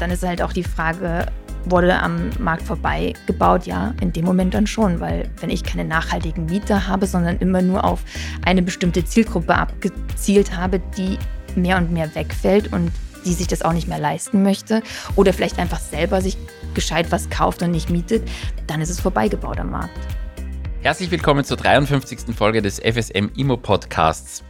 dann ist halt auch die Frage, wurde am Markt vorbei gebaut? Ja, in dem Moment dann schon, weil wenn ich keine nachhaltigen Mieter habe, sondern immer nur auf eine bestimmte Zielgruppe abgezielt habe, die mehr und mehr wegfällt und die sich das auch nicht mehr leisten möchte oder vielleicht einfach selber sich gescheit was kauft und nicht mietet, dann ist es vorbeigebaut am Markt. Herzlich willkommen zur 53. Folge des FSM Immo Podcasts.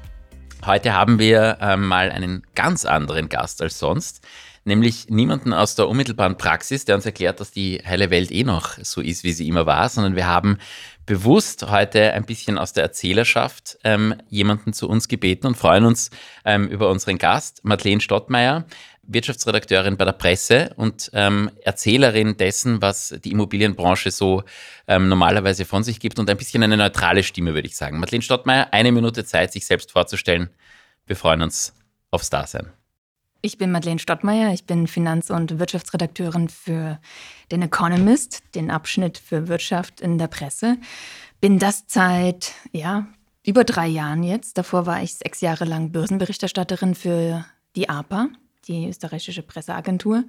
Heute haben wir äh, mal einen ganz anderen Gast als sonst nämlich niemanden aus der unmittelbaren Praxis, der uns erklärt, dass die heile Welt eh noch so ist, wie sie immer war, sondern wir haben bewusst heute ein bisschen aus der Erzählerschaft ähm, jemanden zu uns gebeten und freuen uns ähm, über unseren Gast, Madeleine Stottmeier, Wirtschaftsredakteurin bei der Presse und ähm, Erzählerin dessen, was die Immobilienbranche so ähm, normalerweise von sich gibt und ein bisschen eine neutrale Stimme, würde ich sagen. Madeleine Stottmeier, eine Minute Zeit, sich selbst vorzustellen. Wir freuen uns aufs Dasein. Ich bin Madeleine Stottmeier, ich bin Finanz- und Wirtschaftsredakteurin für den Economist, den Abschnitt für Wirtschaft in der Presse. Bin das seit ja, über drei Jahren jetzt. Davor war ich sechs Jahre lang Börsenberichterstatterin für die APA, die österreichische Presseagentur.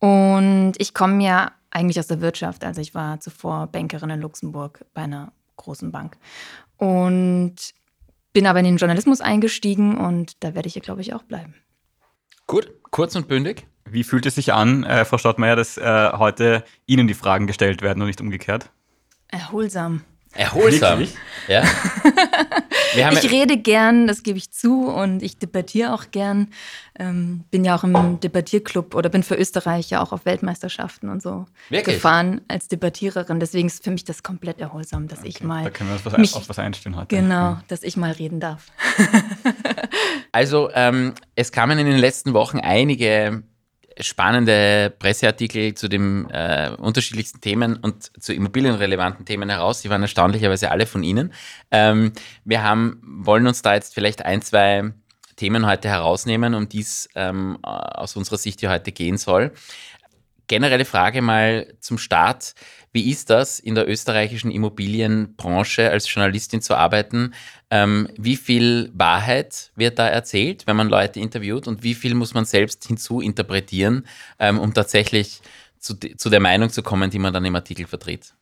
Und ich komme ja eigentlich aus der Wirtschaft. Also ich war zuvor Bankerin in Luxemburg bei einer großen Bank. Und bin aber in den Journalismus eingestiegen und da werde ich hier, glaube ich, auch bleiben. Gut, kurz und bündig. Wie fühlt es sich an, äh, Frau Stottmeier, dass äh, heute Ihnen die Fragen gestellt werden und nicht umgekehrt? Erholsam. Erholsam. Wirklich? Ja. ich rede gern, das gebe ich zu, und ich debattiere auch gern. Ähm, bin ja auch im Debattierclub oder bin für Österreich ja auch auf Weltmeisterschaften und so Wirklich? gefahren als Debattiererin. Deswegen ist für mich das komplett erholsam, dass okay, ich mal. Da können wir uns was, mich, auf was einstellen heute. Genau, dass ich mal reden darf. also, ähm, es kamen in den letzten Wochen einige spannende Presseartikel zu den äh, unterschiedlichsten Themen und zu immobilienrelevanten Themen heraus. Die waren erstaunlicherweise alle von Ihnen. Ähm, wir haben, wollen uns da jetzt vielleicht ein, zwei Themen heute herausnehmen, um die es ähm, aus unserer Sicht hier heute gehen soll. Generelle Frage mal zum Start. Wie ist das, in der österreichischen Immobilienbranche als Journalistin zu arbeiten? Ähm, wie viel Wahrheit wird da erzählt, wenn man Leute interviewt und wie viel muss man selbst hinzuinterpretieren, ähm, um tatsächlich zu, zu der Meinung zu kommen, die man dann im Artikel vertritt?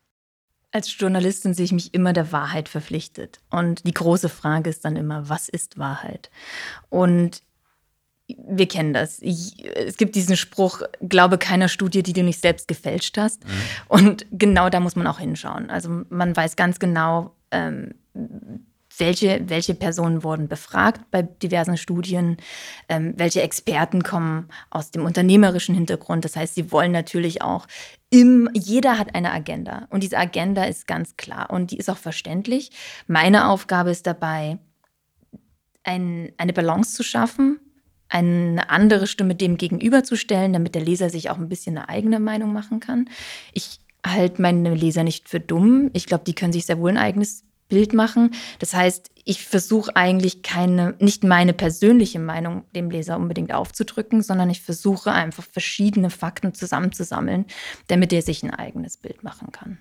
Als Journalistin sehe ich mich immer der Wahrheit verpflichtet. Und die große Frage ist dann immer, was ist Wahrheit? Und wir kennen das. Ich, es gibt diesen Spruch, glaube keiner Studie, die du nicht selbst gefälscht hast. Mhm. Und genau da muss man auch hinschauen. Also man weiß ganz genau, ähm, welche, welche Personen wurden befragt bei diversen Studien, ähm, welche Experten kommen aus dem unternehmerischen Hintergrund. Das heißt, sie wollen natürlich auch im, jeder hat eine Agenda und diese Agenda ist ganz klar und die ist auch verständlich. Meine Aufgabe ist dabei, ein, eine Balance zu schaffen, eine andere Stimme dem gegenüberzustellen, damit der Leser sich auch ein bisschen eine eigene Meinung machen kann. Ich halte meine Leser nicht für dumm. Ich glaube, die können sich sehr wohl ein eigenes Bild machen. Das heißt, ich versuche eigentlich keine, nicht meine persönliche Meinung dem Leser unbedingt aufzudrücken, sondern ich versuche einfach verschiedene Fakten zusammenzusammeln, damit er sich ein eigenes Bild machen kann.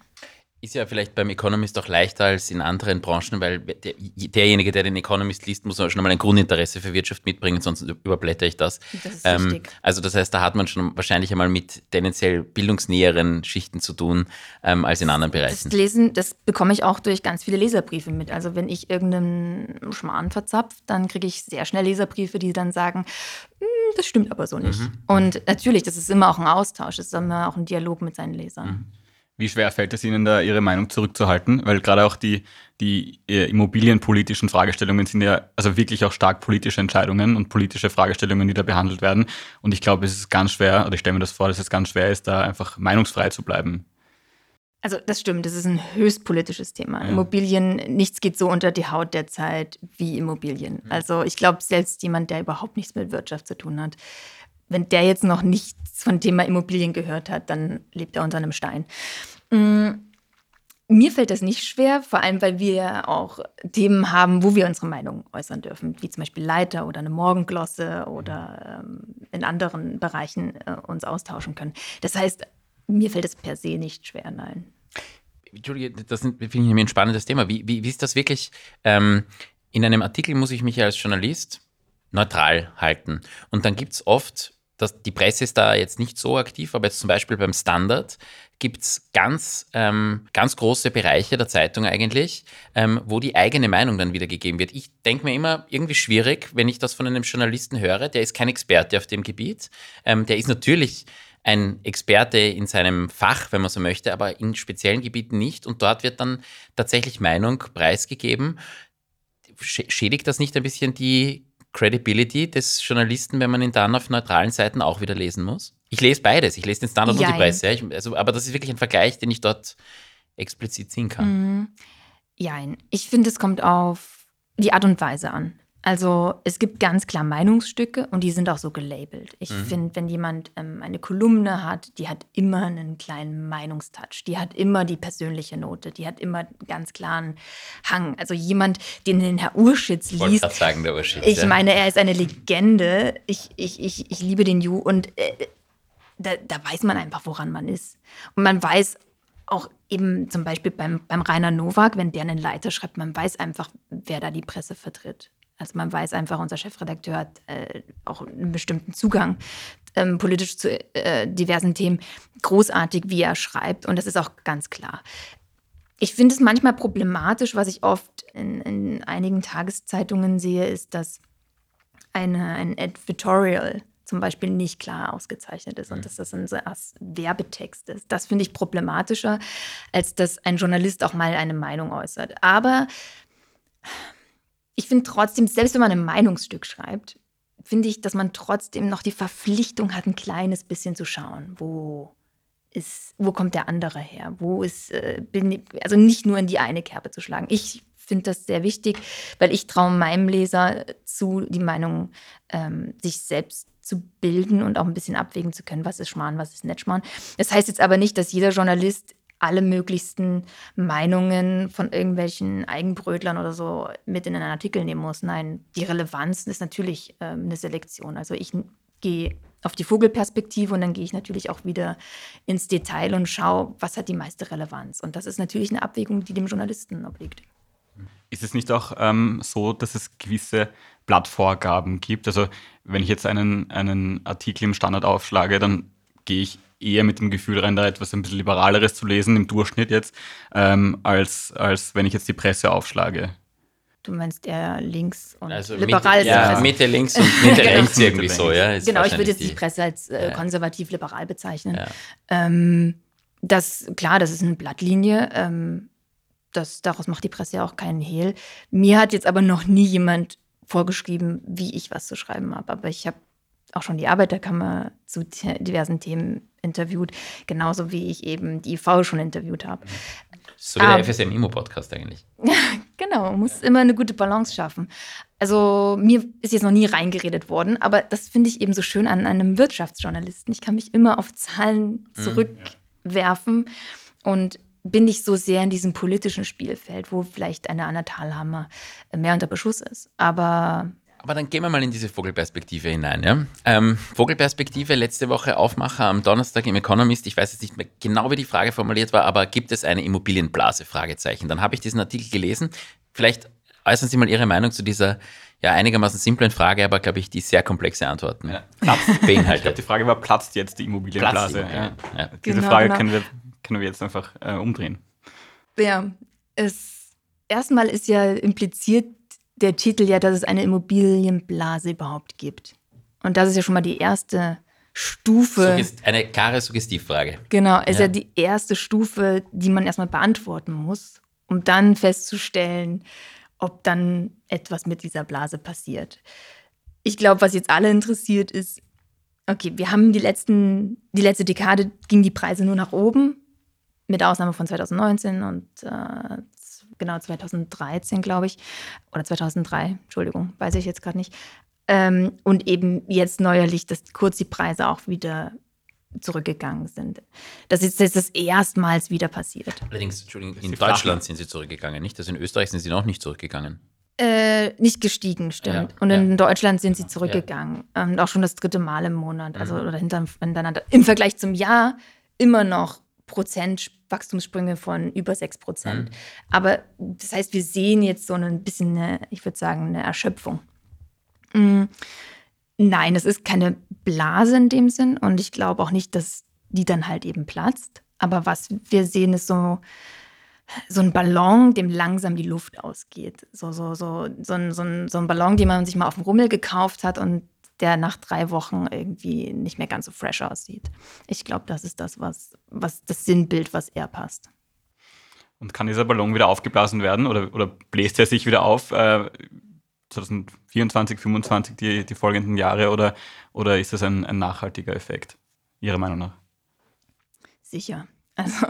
Ist ja vielleicht beim Economist auch leichter als in anderen Branchen, weil der, derjenige, der den Economist liest, muss schon mal ein Grundinteresse für Wirtschaft mitbringen, sonst überblätter ich das. Das ist ähm. Also das heißt, da hat man schon wahrscheinlich einmal mit tendenziell bildungsnäheren Schichten zu tun ähm, als in anderen Bereichen. Das Lesen, das bekomme ich auch durch ganz viele Leserbriefe mit. Also wenn ich irgendeinen Schmarrn verzapft, dann kriege ich sehr schnell Leserbriefe, die dann sagen, hm, das stimmt aber so nicht. Mhm. Und natürlich, das ist immer auch ein Austausch, es ist immer auch ein Dialog mit seinen Lesern. Mhm. Wie schwer fällt es Ihnen da, Ihre Meinung zurückzuhalten? Weil gerade auch die, die äh, immobilienpolitischen Fragestellungen sind ja also wirklich auch stark politische Entscheidungen und politische Fragestellungen, die da behandelt werden. Und ich glaube, es ist ganz schwer, oder ich stelle mir das vor, dass es ganz schwer ist, da einfach meinungsfrei zu bleiben. Also das stimmt, das ist ein höchst politisches Thema. Ja. Immobilien, nichts geht so unter die Haut derzeit wie Immobilien. Also ich glaube, selbst jemand, der überhaupt nichts mit Wirtschaft zu tun hat, wenn der jetzt noch nichts von Thema Immobilien gehört hat, dann lebt er unter einem Stein. Mm, mir fällt das nicht schwer, vor allem weil wir auch Themen haben, wo wir unsere Meinung äußern dürfen, wie zum Beispiel Leiter oder eine Morgenglosse oder ähm, in anderen Bereichen äh, uns austauschen können. Das heißt, mir fällt es per se nicht schwer, nein. Entschuldige, das finde ich ein spannendes Thema. Wie, wie, wie ist das wirklich? Ähm, in einem Artikel muss ich mich als Journalist neutral halten. Und dann gibt es oft das, die Presse ist da jetzt nicht so aktiv, aber jetzt zum Beispiel beim Standard gibt es ganz, ähm, ganz große Bereiche der Zeitung eigentlich, ähm, wo die eigene Meinung dann wiedergegeben wird. Ich denke mir immer irgendwie schwierig, wenn ich das von einem Journalisten höre, der ist kein Experte auf dem Gebiet, ähm, der ist natürlich ein Experte in seinem Fach, wenn man so möchte, aber in speziellen Gebieten nicht. Und dort wird dann tatsächlich Meinung preisgegeben. Schädigt das nicht ein bisschen die Credibility des Journalisten, wenn man ihn dann auf neutralen Seiten auch wieder lesen muss? Ich lese beides. Ich lese den Standard Jein. und die Presse. Ja. Ich, also, aber das ist wirklich ein Vergleich, den ich dort explizit ziehen kann. Mhm. Ich finde, es kommt auf die Art und Weise an. Also es gibt ganz klar Meinungsstücke und die sind auch so gelabelt. Ich mhm. finde, wenn jemand ähm, eine Kolumne hat, die hat immer einen kleinen Meinungstouch, die hat immer die persönliche Note, die hat immer ganz klaren Hang. Also jemand, den den Herr Urschitz liest. Ich sagen, der Urschitz. Ich ja. meine, er ist eine Legende. Ich, ich, ich, ich liebe den Ju und äh, da, da weiß man einfach, woran man ist. Und man weiß auch eben zum Beispiel beim, beim Rainer Nowak, wenn der einen Leiter schreibt, man weiß einfach, wer da die Presse vertritt. Also man weiß einfach, unser Chefredakteur hat äh, auch einen bestimmten Zugang ähm, politisch zu äh, diversen Themen. Großartig, wie er schreibt. Und das ist auch ganz klar. Ich finde es manchmal problematisch, was ich oft in, in einigen Tageszeitungen sehe, ist, dass eine, ein Editorial zum Beispiel nicht klar ausgezeichnet ist und dass das ein Werbetext ist. Das finde ich problematischer, als dass ein Journalist auch mal eine Meinung äußert. Aber ich finde trotzdem, selbst wenn man ein Meinungsstück schreibt, finde ich, dass man trotzdem noch die Verpflichtung hat, ein kleines bisschen zu schauen, wo ist, wo kommt der andere her? Wo ist, äh, bin, also nicht nur in die eine Kerbe zu schlagen. Ich finde das sehr wichtig, weil ich traue meinem Leser zu, die Meinung ähm, sich selbst zu bilden und auch ein bisschen abwägen zu können, was ist Schmarrn, was ist nicht Schmarrn. Das heißt jetzt aber nicht, dass jeder Journalist alle möglichsten Meinungen von irgendwelchen Eigenbrötlern oder so mit in einen Artikel nehmen muss. Nein, die Relevanz ist natürlich äh, eine Selektion. Also ich gehe auf die Vogelperspektive und dann gehe ich natürlich auch wieder ins Detail und schaue, was hat die meiste Relevanz. Und das ist natürlich eine Abwägung, die dem Journalisten obliegt. Ist es nicht auch ähm, so, dass es gewisse Blattvorgaben gibt? Also wenn ich jetzt einen, einen Artikel im Standard aufschlage, dann gehe ich eher mit dem Gefühl rein, da etwas ein bisschen Liberaleres zu lesen, im Durchschnitt jetzt, ähm, als, als wenn ich jetzt die Presse aufschlage. Du meinst eher links und also liberal? Mitte, ja, Mitte links und Mitte genau. rechts irgendwie so, ja. Genau, ich würde jetzt die Presse als äh, konservativ-liberal bezeichnen. Ja. Ähm, das, klar, das ist eine Blattlinie. Ähm, das, daraus macht die Presse ja auch keinen Hehl. Mir hat jetzt aber noch nie jemand vorgeschrieben, wie ich was zu schreiben habe. Aber ich habe auch schon die Arbeiterkammer zu diversen Themen interviewt, genauso wie ich eben die IV schon interviewt habe. So wie der um, FSM Immo Podcast eigentlich. genau, man muss immer eine gute Balance schaffen. Also mir ist jetzt noch nie reingeredet worden, aber das finde ich eben so schön an einem Wirtschaftsjournalisten. Ich kann mich immer auf Zahlen mhm. zurückwerfen mhm, ja. und bin nicht so sehr in diesem politischen Spielfeld, wo vielleicht eine Anna Thalhammer mehr unter Beschuss ist. Aber aber dann gehen wir mal in diese Vogelperspektive hinein. Ja? Ähm, Vogelperspektive, letzte Woche Aufmacher am Donnerstag im Economist. Ich weiß jetzt nicht mehr genau, wie die Frage formuliert war, aber gibt es eine Immobilienblase? Fragezeichen. Dann habe ich diesen Artikel gelesen. Vielleicht äußern Sie mal Ihre Meinung zu dieser ja, einigermaßen simplen Frage, aber glaube ich, die sehr komplexe Antworten ja. platzt, beinhaltet. Ich glaube, die Frage war, platzt jetzt die Immobilienblase? Die ja. Ja. Diese genau, Frage genau. Können, wir, können wir jetzt einfach äh, umdrehen. Ja, es erstmal ist ja impliziert der Titel ja, dass es eine Immobilienblase überhaupt gibt. Und das ist ja schon mal die erste Stufe. Suggest eine klare Suggestivfrage. Genau, ist ja. ja die erste Stufe, die man erstmal beantworten muss, um dann festzustellen, ob dann etwas mit dieser Blase passiert. Ich glaube, was jetzt alle interessiert ist, okay, wir haben die letzten, die letzte Dekade gingen die Preise nur nach oben, mit Ausnahme von 2019 und äh, genau 2013, glaube ich, oder 2003, Entschuldigung, weiß ich jetzt gerade nicht. Ähm, und eben jetzt neuerlich, dass kurz die Preise auch wieder zurückgegangen sind. Das ist jetzt das erstmals wieder passiert. Allerdings, Entschuldigung, in Deutschland sind sie zurückgegangen, nicht? Also in Österreich sind sie noch nicht zurückgegangen. Äh, nicht gestiegen, stimmt. Ja, und in ja. Deutschland sind sie zurückgegangen. Ja. Ähm, auch schon das dritte Mal im Monat, also mhm. oder hintereinander. Im Vergleich zum Jahr immer noch Prozent Wachstumssprünge von über 6 Prozent. Mhm. Aber das heißt, wir sehen jetzt so ein bisschen, eine, ich würde sagen, eine Erschöpfung. Mhm. Nein, es ist keine Blase in dem Sinn und ich glaube auch nicht, dass die dann halt eben platzt. Aber was wir sehen, ist so, so ein Ballon, dem langsam die Luft ausgeht. So, so, so, so, ein, so, ein, so ein Ballon, den man sich mal auf dem Rummel gekauft hat und der nach drei Wochen irgendwie nicht mehr ganz so fresh aussieht. Ich glaube, das ist das, was, was das Sinnbild, was eher passt. Und kann dieser Ballon wieder aufgeblasen werden oder, oder bläst er sich wieder auf? Äh, 2024, 2025, die, die folgenden Jahre oder, oder ist das ein, ein nachhaltiger Effekt, Ihrer Meinung nach? Sicher. Also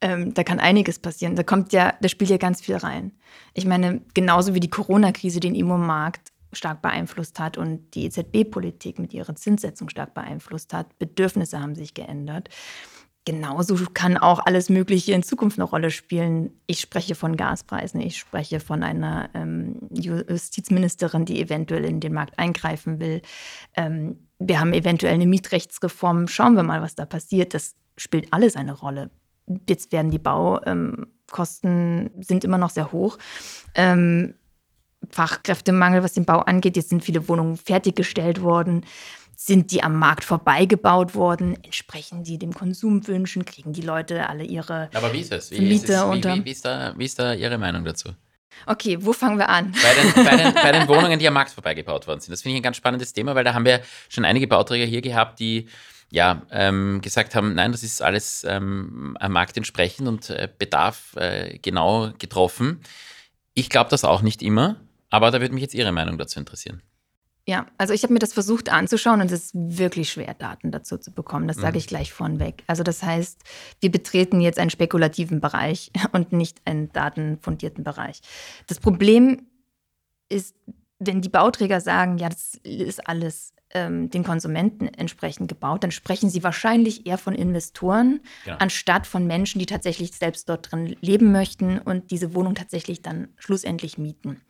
ähm, da kann einiges passieren. Da kommt ja, da spielt ja ganz viel rein. Ich meine, genauso wie die Corona-Krise den Immomarkt stark beeinflusst hat und die EZB-Politik mit ihrer Zinssetzung stark beeinflusst hat, Bedürfnisse haben sich geändert genauso kann auch alles Mögliche in Zukunft eine Rolle spielen. Ich spreche von Gaspreisen, ich spreche von einer ähm, Justizministerin, die eventuell in den Markt eingreifen will. Ähm, wir haben eventuell eine Mietrechtsreform. Schauen wir mal, was da passiert. Das spielt alles eine Rolle. Jetzt werden die Baukosten ähm, sind immer noch sehr hoch. Ähm, Fachkräftemangel, was den Bau angeht. Jetzt sind viele Wohnungen fertiggestellt worden. Sind die am Markt vorbeigebaut worden? Entsprechen die dem Konsumwünschen? Kriegen die Leute alle ihre Aber wie ist es? Wie Miete ist es? Wie, unter? Wie, wie, ist da, wie ist da Ihre Meinung dazu? Okay, wo fangen wir an? Bei den, bei, den, bei den, Wohnungen, die am Markt vorbeigebaut worden sind. Das finde ich ein ganz spannendes Thema, weil da haben wir schon einige Bauträger hier gehabt, die ja, ähm, gesagt haben, nein, das ist alles ähm, am Markt entsprechend und äh, Bedarf äh, genau getroffen. Ich glaube das auch nicht immer, aber da würde mich jetzt Ihre Meinung dazu interessieren. Ja, also ich habe mir das versucht anzuschauen und es ist wirklich schwer, Daten dazu zu bekommen. Das sage mhm. ich gleich vornweg. Also das heißt, wir betreten jetzt einen spekulativen Bereich und nicht einen datenfundierten Bereich. Das Problem ist, wenn die Bauträger sagen, ja, das ist alles ähm, den Konsumenten entsprechend gebaut, dann sprechen sie wahrscheinlich eher von Investoren, ja. anstatt von Menschen, die tatsächlich selbst dort drin leben möchten und diese Wohnung tatsächlich dann schlussendlich mieten.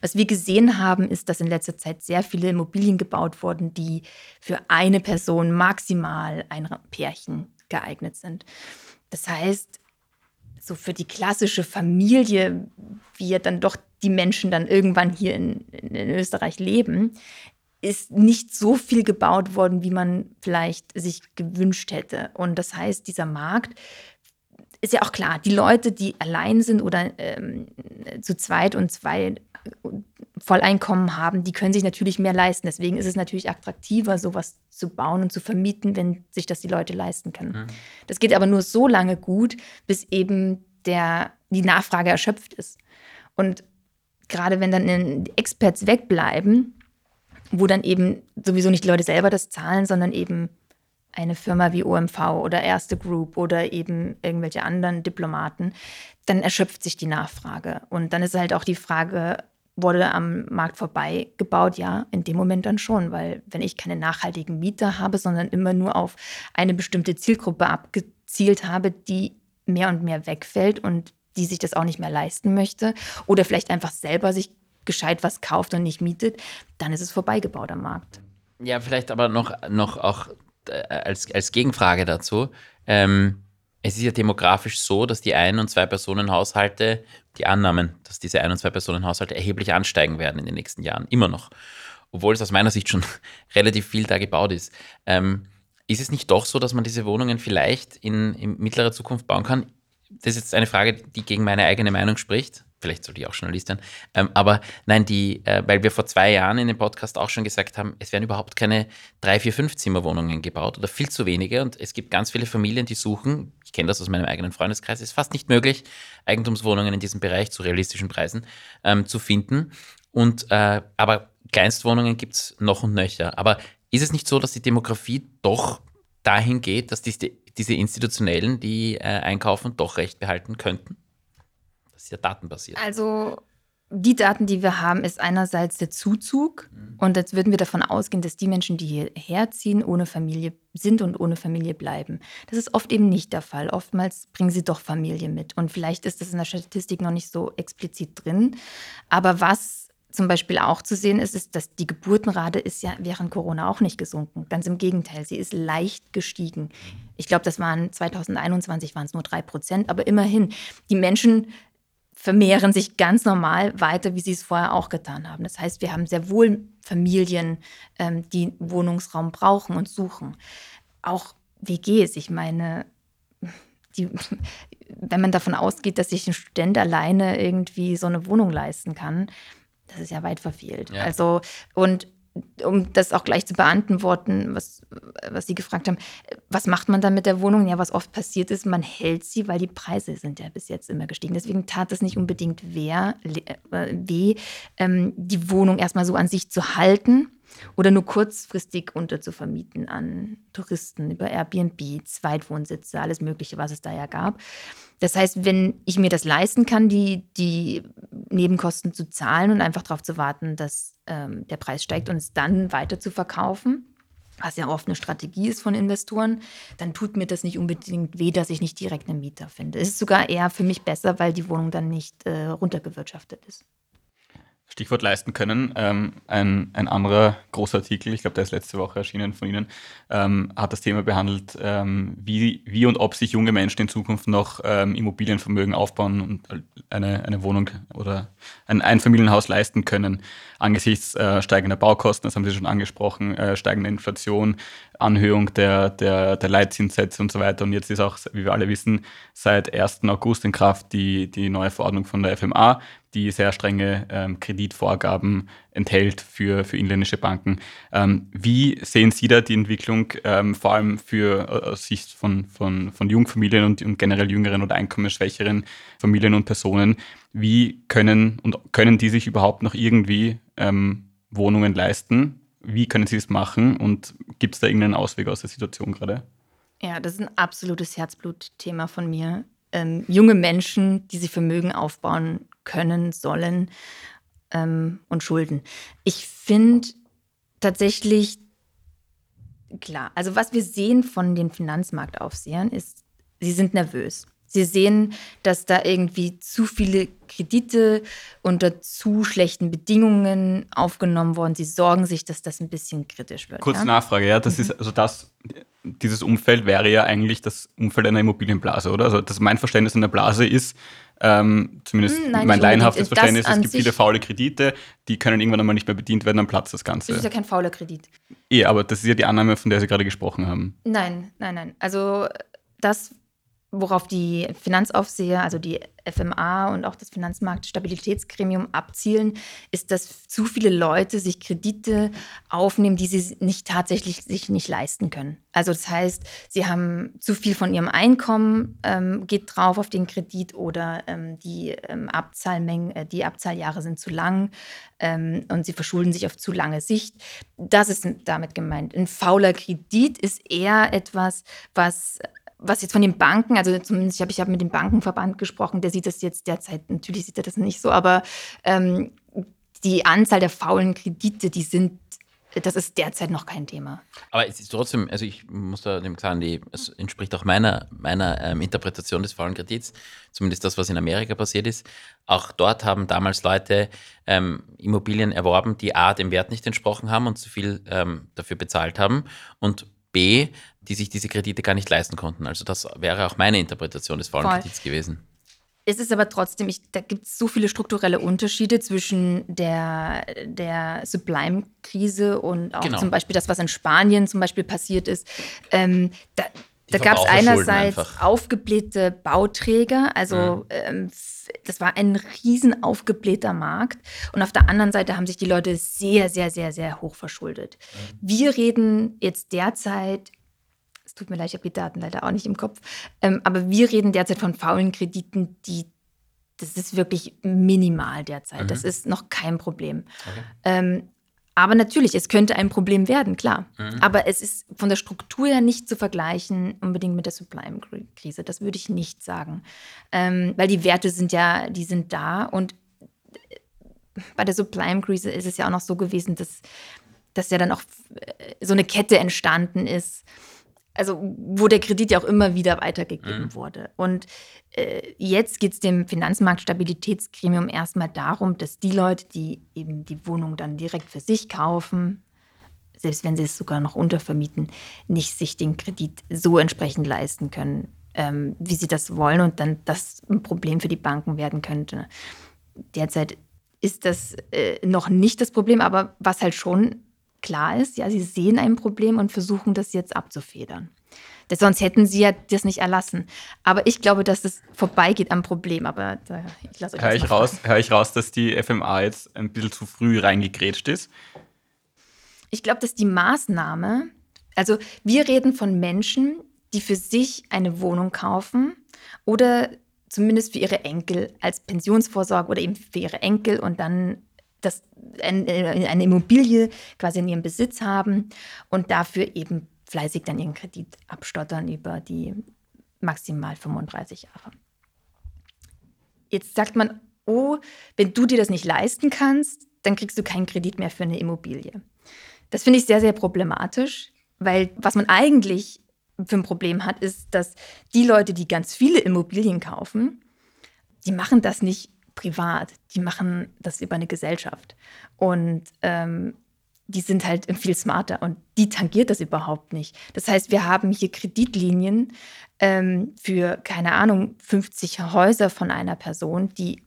Was wir gesehen haben, ist, dass in letzter Zeit sehr viele Immobilien gebaut wurden, die für eine Person maximal ein Pärchen geeignet sind. Das heißt, so für die klassische Familie, wie ja dann doch die Menschen dann irgendwann hier in, in Österreich leben, ist nicht so viel gebaut worden, wie man vielleicht sich gewünscht hätte. Und das heißt, dieser Markt ist ja auch klar, die Leute, die allein sind oder ähm, zu zweit und zwei Volleinkommen haben, die können sich natürlich mehr leisten. Deswegen ist es natürlich attraktiver, sowas zu bauen und zu vermieten, wenn sich das die Leute leisten können. Mhm. Das geht aber nur so lange gut, bis eben der, die Nachfrage erschöpft ist. Und gerade wenn dann Experts wegbleiben, wo dann eben sowieso nicht die Leute selber das zahlen, sondern eben eine Firma wie OMV oder Erste Group oder eben irgendwelche anderen Diplomaten, dann erschöpft sich die Nachfrage. Und dann ist halt auch die Frage, wurde am Markt vorbei gebaut? Ja, in dem Moment dann schon, weil wenn ich keine nachhaltigen Mieter habe, sondern immer nur auf eine bestimmte Zielgruppe abgezielt habe, die mehr und mehr wegfällt und die sich das auch nicht mehr leisten möchte oder vielleicht einfach selber sich gescheit was kauft und nicht mietet, dann ist es vorbeigebaut am Markt. Ja, vielleicht aber noch, noch auch äh, als, als Gegenfrage dazu. Ähm, es ist ja demografisch so, dass die Ein- und Zwei-Personen-Haushalte, die Annahmen, dass diese Ein- und Zwei-Personen-Haushalte erheblich ansteigen werden in den nächsten Jahren, immer noch. Obwohl es aus meiner Sicht schon relativ viel da gebaut ist. Ähm, ist es nicht doch so, dass man diese Wohnungen vielleicht in, in mittlerer Zukunft bauen kann? Das ist jetzt eine Frage, die gegen meine eigene Meinung spricht vielleicht sollte ich auch Journalistin, ähm, aber nein, die, äh, weil wir vor zwei Jahren in dem Podcast auch schon gesagt haben, es werden überhaupt keine drei, vier, fünf Zimmerwohnungen gebaut oder viel zu wenige und es gibt ganz viele Familien, die suchen, ich kenne das aus meinem eigenen Freundeskreis, es ist fast nicht möglich, Eigentumswohnungen in diesem Bereich zu realistischen Preisen ähm, zu finden und, äh, aber Kleinstwohnungen gibt es noch und nöcher, aber ist es nicht so, dass die Demografie doch dahin geht, dass diese, diese Institutionellen, die äh, einkaufen, doch recht behalten könnten? Ist ja datenbasiert. Also die Daten, die wir haben, ist einerseits der Zuzug. Mhm. Und jetzt würden wir davon ausgehen, dass die Menschen, die hierher ziehen, ohne Familie sind und ohne Familie bleiben. Das ist oft eben nicht der Fall. Oftmals bringen sie doch Familie mit. Und vielleicht ist das in der Statistik noch nicht so explizit drin. Aber was zum Beispiel auch zu sehen ist, ist, dass die Geburtenrate ist ja während Corona auch nicht gesunken. Ganz im Gegenteil, sie ist leicht gestiegen. Ich glaube, das waren 2021 waren es nur drei Prozent, aber immerhin, die Menschen vermehren sich ganz normal weiter, wie sie es vorher auch getan haben. Das heißt, wir haben sehr wohl Familien, ähm, die Wohnungsraum brauchen und suchen. Auch WGs, ich meine, die, wenn man davon ausgeht, dass sich ein Student alleine irgendwie so eine Wohnung leisten kann, das ist ja weit verfehlt. Ja. Also, und um das auch gleich zu beantworten, was, was Sie gefragt haben, was macht man dann mit der Wohnung? Ja, was oft passiert ist, man hält sie, weil die Preise sind ja bis jetzt immer gestiegen. Deswegen tat es nicht unbedingt weh, äh, weh ähm, die Wohnung erstmal so an sich zu halten oder nur kurzfristig unterzuvermieten an Touristen über Airbnb, Zweitwohnsitze, alles Mögliche, was es da ja gab. Das heißt, wenn ich mir das leisten kann, die, die Nebenkosten zu zahlen und einfach darauf zu warten, dass ähm, der Preis steigt und es dann weiter zu verkaufen, was ja oft eine Strategie ist von Investoren, dann tut mir das nicht unbedingt weh, dass ich nicht direkt einen Mieter finde. Es ist sogar eher für mich besser, weil die Wohnung dann nicht äh, runtergewirtschaftet ist. Stichwort leisten können. Ähm, ein, ein anderer großer Artikel, ich glaube, der ist letzte Woche erschienen von Ihnen, ähm, hat das Thema behandelt, ähm, wie, wie und ob sich junge Menschen in Zukunft noch ähm, Immobilienvermögen aufbauen und eine, eine Wohnung oder ein Einfamilienhaus leisten können angesichts äh, steigender Baukosten, das haben Sie schon angesprochen, äh, steigender Inflation, Anhöhung der, der, der Leitzinssätze und so weiter. Und jetzt ist auch, wie wir alle wissen, seit 1. August in Kraft die, die neue Verordnung von der FMA, die sehr strenge ähm, Kreditvorgaben enthält für, für inländische Banken. Ähm, wie sehen Sie da die Entwicklung, ähm, vor allem für äh, aus Sicht von, von, von Jungfamilien und, und generell jüngeren oder einkommensschwächeren Familien und Personen? Wie können und können die sich überhaupt noch irgendwie ähm, Wohnungen leisten? Wie können sie es machen und gibt es da irgendeinen Ausweg aus der Situation gerade? Ja, das ist ein absolutes Herzblutthema von mir. Ähm, junge Menschen, die sich Vermögen aufbauen können, sollen ähm, und Schulden. Ich finde tatsächlich, klar, also was wir sehen von den Finanzmarktaufsehern ist, sie sind nervös. Sie sehen, dass da irgendwie zu viele Kredite unter zu schlechten Bedingungen aufgenommen wurden. Sie sorgen sich, dass das ein bisschen kritisch wird. Kurze ja? Nachfrage, ja, das mhm. ist also das, dieses Umfeld wäre ja eigentlich das Umfeld einer Immobilienblase, oder? Also das mein Verständnis einer Blase ist, ähm, zumindest hm, Nein, mein laienhaftes Verständnis, es gibt viele faule Kredite, die können irgendwann einmal nicht mehr bedient werden, dann platzt das Ganze. Das ist ja kein fauler Kredit. Eh, aber das ist ja die Annahme, von der Sie gerade gesprochen haben. Nein, nein, nein. Also das, worauf die Finanzaufseher, also die FMA und auch das Finanzmarktstabilitätsgremium abzielen, ist, dass zu viele Leute sich Kredite aufnehmen, die sie nicht tatsächlich sich nicht leisten können. Also das heißt, sie haben zu viel von ihrem Einkommen ähm, geht drauf auf den Kredit oder ähm, die ähm, Abzahlmengen, äh, die Abzahljahre sind zu lang ähm, und sie verschulden sich auf zu lange Sicht. Das ist damit gemeint. Ein fauler Kredit ist eher etwas, was was jetzt von den Banken, also zumindest habe ich hab mit dem Bankenverband gesprochen, der sieht das jetzt derzeit, natürlich sieht er das nicht so, aber ähm, die Anzahl der faulen Kredite, die sind, das ist derzeit noch kein Thema. Aber es ist trotzdem, also ich muss da dem sagen, die, es entspricht auch meiner, meiner ähm, Interpretation des faulen Kredits, zumindest das, was in Amerika passiert ist. Auch dort haben damals Leute ähm, Immobilien erworben, die A, dem Wert nicht entsprochen haben und zu viel ähm, dafür bezahlt haben und B, die sich diese Kredite gar nicht leisten konnten. Also das wäre auch meine Interpretation des faulen Kredits gewesen. Es ist aber trotzdem, ich, da gibt es so viele strukturelle Unterschiede zwischen der, der Sublime-Krise und auch genau. zum Beispiel das, was in Spanien zum Beispiel passiert ist. Ähm, da, da gab es einerseits aufgeblähte Bauträger, also mhm. ähm, das war ein riesen aufgeblähter Markt. Und auf der anderen Seite haben sich die Leute sehr, sehr, sehr, sehr hoch verschuldet. Mhm. Wir reden jetzt derzeit, tut mir leid, ich habe die Daten leider auch nicht im Kopf, ähm, aber wir reden derzeit von faulen Krediten, die das ist wirklich minimal derzeit. Mhm. Das ist noch kein Problem. Okay. Ähm, aber natürlich, es könnte ein Problem werden, klar. Mhm. Aber es ist von der Struktur her nicht zu vergleichen unbedingt mit der Sublime-Krise. Das würde ich nicht sagen. Ähm, weil die Werte sind ja, die sind da. Und bei der Sublime-Krise ist es ja auch noch so gewesen, dass, dass ja dann auch äh, so eine Kette entstanden ist also wo der Kredit ja auch immer wieder weitergegeben mhm. wurde. Und äh, jetzt geht es dem Finanzmarktstabilitätsgremium erstmal darum, dass die Leute, die eben die Wohnung dann direkt für sich kaufen, selbst wenn sie es sogar noch untervermieten, nicht sich den Kredit so entsprechend leisten können, ähm, wie sie das wollen und dann das ein Problem für die Banken werden könnte. Derzeit ist das äh, noch nicht das Problem, aber was halt schon klar ist, ja, sie sehen ein Problem und versuchen das jetzt abzufedern. Denn sonst hätten sie ja das nicht erlassen. Aber ich glaube, dass das vorbeigeht am Problem. Aber da, ich lasse euch Höre ich, raus, hör ich raus, dass die FMA jetzt ein bisschen zu früh reingegrätscht ist? Ich glaube, dass die Maßnahme, also wir reden von Menschen, die für sich eine Wohnung kaufen oder zumindest für ihre Enkel als Pensionsvorsorge oder eben für ihre Enkel und dann das, eine Immobilie quasi in ihrem Besitz haben und dafür eben fleißig dann ihren Kredit abstottern über die maximal 35 Jahre. Jetzt sagt man, oh, wenn du dir das nicht leisten kannst, dann kriegst du keinen Kredit mehr für eine Immobilie. Das finde ich sehr, sehr problematisch, weil was man eigentlich für ein Problem hat, ist, dass die Leute, die ganz viele Immobilien kaufen, die machen das nicht privat, die machen das über eine Gesellschaft. Und ähm, die sind halt viel smarter und die tangiert das überhaupt nicht. Das heißt, wir haben hier Kreditlinien ähm, für, keine Ahnung, 50 Häuser von einer Person, die